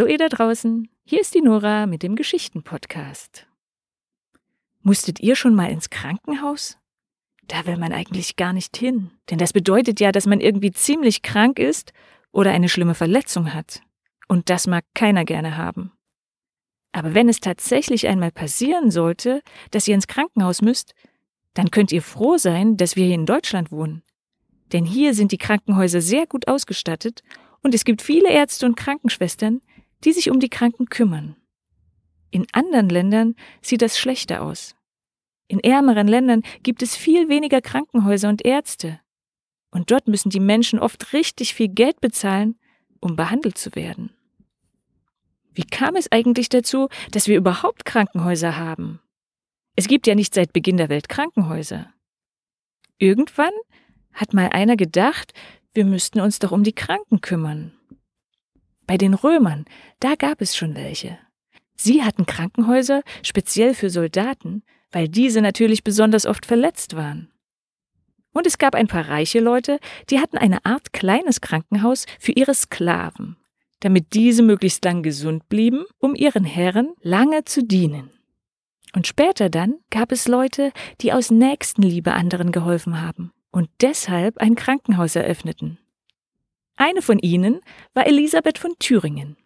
Hallo ihr da draußen, hier ist die Nora mit dem Geschichten-Podcast. Musstet ihr schon mal ins Krankenhaus? Da will man eigentlich gar nicht hin, denn das bedeutet ja, dass man irgendwie ziemlich krank ist oder eine schlimme Verletzung hat. Und das mag keiner gerne haben. Aber wenn es tatsächlich einmal passieren sollte, dass ihr ins Krankenhaus müsst, dann könnt ihr froh sein, dass wir hier in Deutschland wohnen. Denn hier sind die Krankenhäuser sehr gut ausgestattet und es gibt viele Ärzte und Krankenschwestern, die sich um die Kranken kümmern. In anderen Ländern sieht das schlechter aus. In ärmeren Ländern gibt es viel weniger Krankenhäuser und Ärzte. Und dort müssen die Menschen oft richtig viel Geld bezahlen, um behandelt zu werden. Wie kam es eigentlich dazu, dass wir überhaupt Krankenhäuser haben? Es gibt ja nicht seit Beginn der Welt Krankenhäuser. Irgendwann hat mal einer gedacht, wir müssten uns doch um die Kranken kümmern. Bei den Römern, da gab es schon welche. Sie hatten Krankenhäuser speziell für Soldaten, weil diese natürlich besonders oft verletzt waren. Und es gab ein paar reiche Leute, die hatten eine Art kleines Krankenhaus für ihre Sklaven, damit diese möglichst lang gesund blieben, um ihren Herren lange zu dienen. Und später dann gab es Leute, die aus Nächstenliebe anderen geholfen haben und deshalb ein Krankenhaus eröffneten. Eine von ihnen war Elisabeth von Thüringen.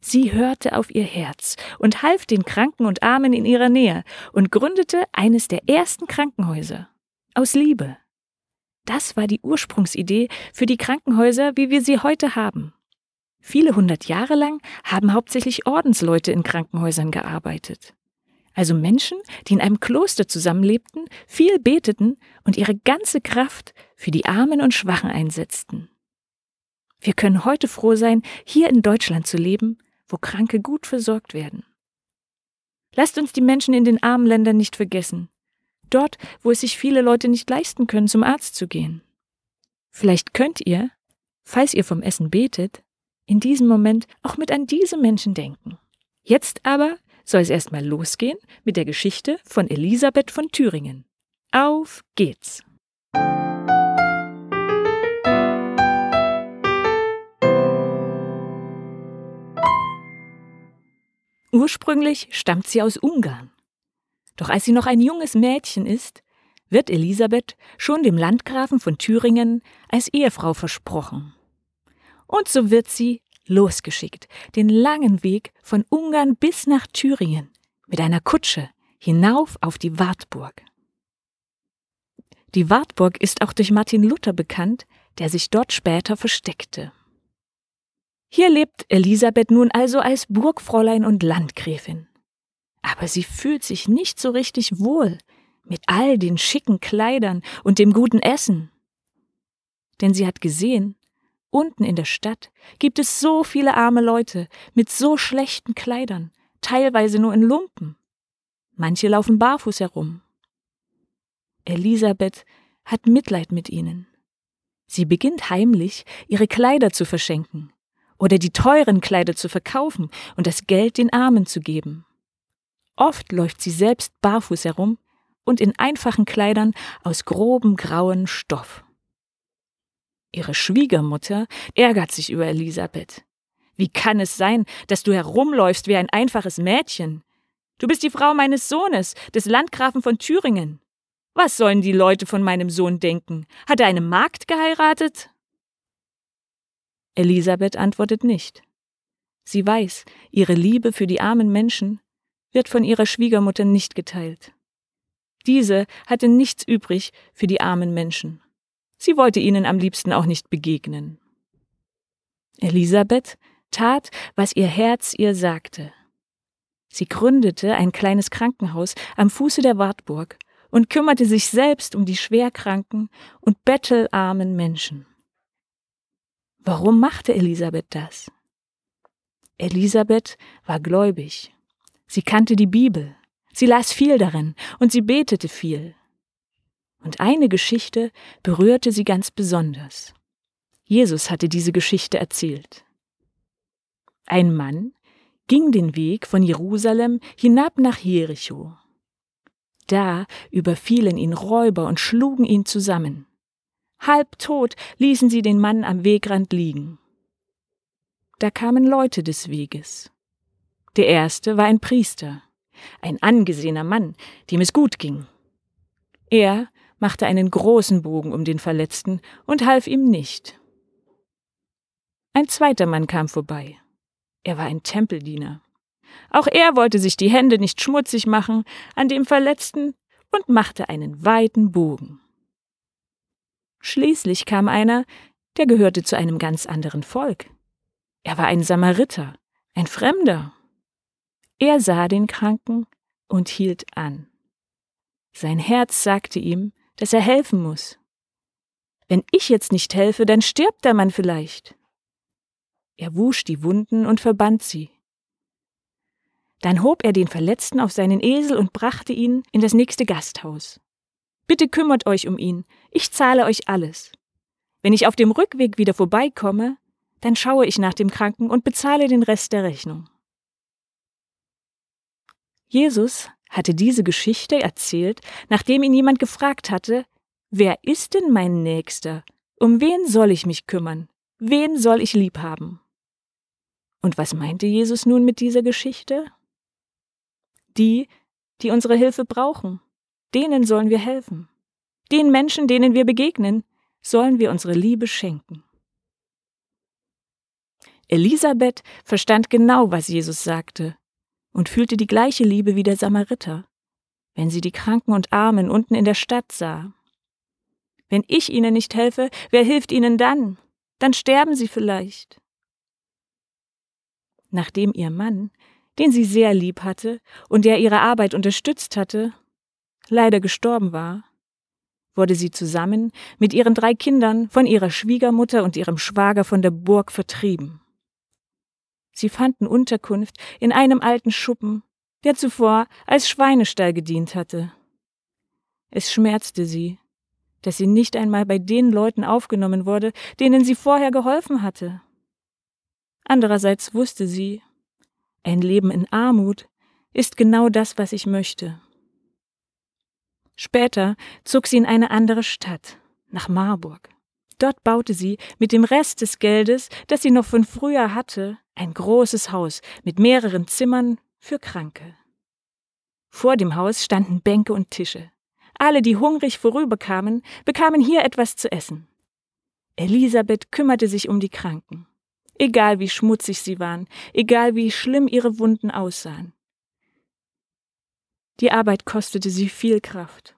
Sie hörte auf ihr Herz und half den Kranken und Armen in ihrer Nähe und gründete eines der ersten Krankenhäuser. Aus Liebe. Das war die Ursprungsidee für die Krankenhäuser, wie wir sie heute haben. Viele hundert Jahre lang haben hauptsächlich Ordensleute in Krankenhäusern gearbeitet also Menschen, die in einem Kloster zusammenlebten, viel beteten und ihre ganze Kraft für die Armen und Schwachen einsetzten. Wir können heute froh sein, hier in Deutschland zu leben, wo Kranke gut versorgt werden. Lasst uns die Menschen in den armen Ländern nicht vergessen, dort, wo es sich viele Leute nicht leisten können, zum Arzt zu gehen. Vielleicht könnt ihr, falls ihr vom Essen betet, in diesem Moment auch mit an diese Menschen denken. Jetzt aber soll es erstmal losgehen mit der Geschichte von Elisabeth von Thüringen. Auf geht's! Ursprünglich stammt sie aus Ungarn. Doch als sie noch ein junges Mädchen ist, wird Elisabeth schon dem Landgrafen von Thüringen als Ehefrau versprochen. Und so wird sie losgeschickt, den langen Weg von Ungarn bis nach Thüringen mit einer Kutsche hinauf auf die Wartburg. Die Wartburg ist auch durch Martin Luther bekannt, der sich dort später versteckte. Hier lebt Elisabeth nun also als Burgfräulein und Landgräfin. Aber sie fühlt sich nicht so richtig wohl mit all den schicken Kleidern und dem guten Essen. Denn sie hat gesehen, Unten in der Stadt gibt es so viele arme Leute mit so schlechten Kleidern, teilweise nur in Lumpen. Manche laufen barfuß herum. Elisabeth hat Mitleid mit ihnen. Sie beginnt heimlich, ihre Kleider zu verschenken oder die teuren Kleider zu verkaufen und das Geld den Armen zu geben. Oft läuft sie selbst barfuß herum und in einfachen Kleidern aus grobem grauen Stoff. Ihre Schwiegermutter ärgert sich über Elisabeth. Wie kann es sein, dass du herumläufst wie ein einfaches Mädchen? Du bist die Frau meines Sohnes, des Landgrafen von Thüringen. Was sollen die Leute von meinem Sohn denken? Hat er eine Magd geheiratet? Elisabeth antwortet nicht. Sie weiß, ihre Liebe für die armen Menschen wird von ihrer Schwiegermutter nicht geteilt. Diese hatte nichts übrig für die armen Menschen. Sie wollte ihnen am liebsten auch nicht begegnen. Elisabeth tat, was ihr Herz ihr sagte. Sie gründete ein kleines Krankenhaus am Fuße der Wartburg und kümmerte sich selbst um die schwerkranken und bettelarmen Menschen. Warum machte Elisabeth das? Elisabeth war gläubig. Sie kannte die Bibel. Sie las viel darin und sie betete viel. Und eine Geschichte berührte sie ganz besonders. Jesus hatte diese Geschichte erzählt. Ein Mann ging den Weg von Jerusalem hinab nach Jericho. Da überfielen ihn Räuber und schlugen ihn zusammen. Halb tot ließen sie den Mann am Wegrand liegen. Da kamen Leute des Weges. Der erste war ein Priester, ein angesehener Mann, dem es gut ging. Er machte einen großen Bogen um den Verletzten und half ihm nicht. Ein zweiter Mann kam vorbei. Er war ein Tempeldiener. Auch er wollte sich die Hände nicht schmutzig machen an dem Verletzten und machte einen weiten Bogen. Schließlich kam einer, der gehörte zu einem ganz anderen Volk. Er war ein Samariter, ein Fremder. Er sah den Kranken und hielt an. Sein Herz sagte ihm, dass er helfen muss. Wenn ich jetzt nicht helfe, dann stirbt der Mann vielleicht. Er wusch die Wunden und verband sie. Dann hob er den Verletzten auf seinen Esel und brachte ihn in das nächste Gasthaus. Bitte kümmert euch um ihn, ich zahle euch alles. Wenn ich auf dem Rückweg wieder vorbeikomme, dann schaue ich nach dem Kranken und bezahle den Rest der Rechnung. Jesus hatte diese Geschichte erzählt, nachdem ihn jemand gefragt hatte, wer ist denn mein Nächster? Um wen soll ich mich kümmern? Wen soll ich lieb haben? Und was meinte Jesus nun mit dieser Geschichte? Die, die unsere Hilfe brauchen, denen sollen wir helfen. Den Menschen, denen wir begegnen, sollen wir unsere Liebe schenken. Elisabeth verstand genau, was Jesus sagte und fühlte die gleiche Liebe wie der Samariter, wenn sie die Kranken und Armen unten in der Stadt sah. Wenn ich ihnen nicht helfe, wer hilft ihnen dann? Dann sterben sie vielleicht. Nachdem ihr Mann, den sie sehr lieb hatte und der ihre Arbeit unterstützt hatte, leider gestorben war, wurde sie zusammen mit ihren drei Kindern von ihrer Schwiegermutter und ihrem Schwager von der Burg vertrieben. Sie fanden Unterkunft in einem alten Schuppen, der zuvor als Schweinestall gedient hatte. Es schmerzte sie, dass sie nicht einmal bei den Leuten aufgenommen wurde, denen sie vorher geholfen hatte. Andererseits wusste sie, ein Leben in Armut ist genau das, was ich möchte. Später zog sie in eine andere Stadt, nach Marburg. Dort baute sie mit dem Rest des Geldes, das sie noch von früher hatte, ein großes Haus mit mehreren Zimmern für Kranke. Vor dem Haus standen Bänke und Tische. Alle, die hungrig vorüberkamen, bekamen hier etwas zu essen. Elisabeth kümmerte sich um die Kranken. Egal wie schmutzig sie waren, egal wie schlimm ihre Wunden aussahen. Die Arbeit kostete sie viel Kraft.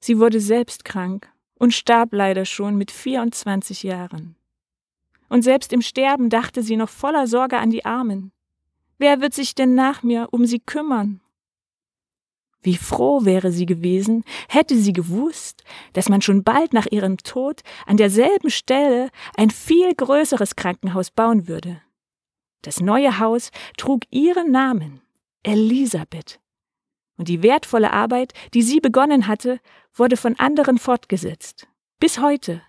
Sie wurde selbst krank und starb leider schon mit 24 Jahren. Und selbst im Sterben dachte sie noch voller Sorge an die Armen. Wer wird sich denn nach mir um sie kümmern? Wie froh wäre sie gewesen, hätte sie gewusst, dass man schon bald nach ihrem Tod an derselben Stelle ein viel größeres Krankenhaus bauen würde. Das neue Haus trug ihren Namen, Elisabeth, und die wertvolle Arbeit, die sie begonnen hatte, wurde von anderen fortgesetzt. Bis heute.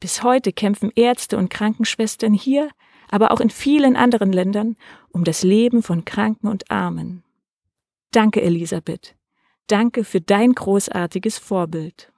Bis heute kämpfen Ärzte und Krankenschwestern hier, aber auch in vielen anderen Ländern um das Leben von Kranken und Armen. Danke, Elisabeth. Danke für dein großartiges Vorbild.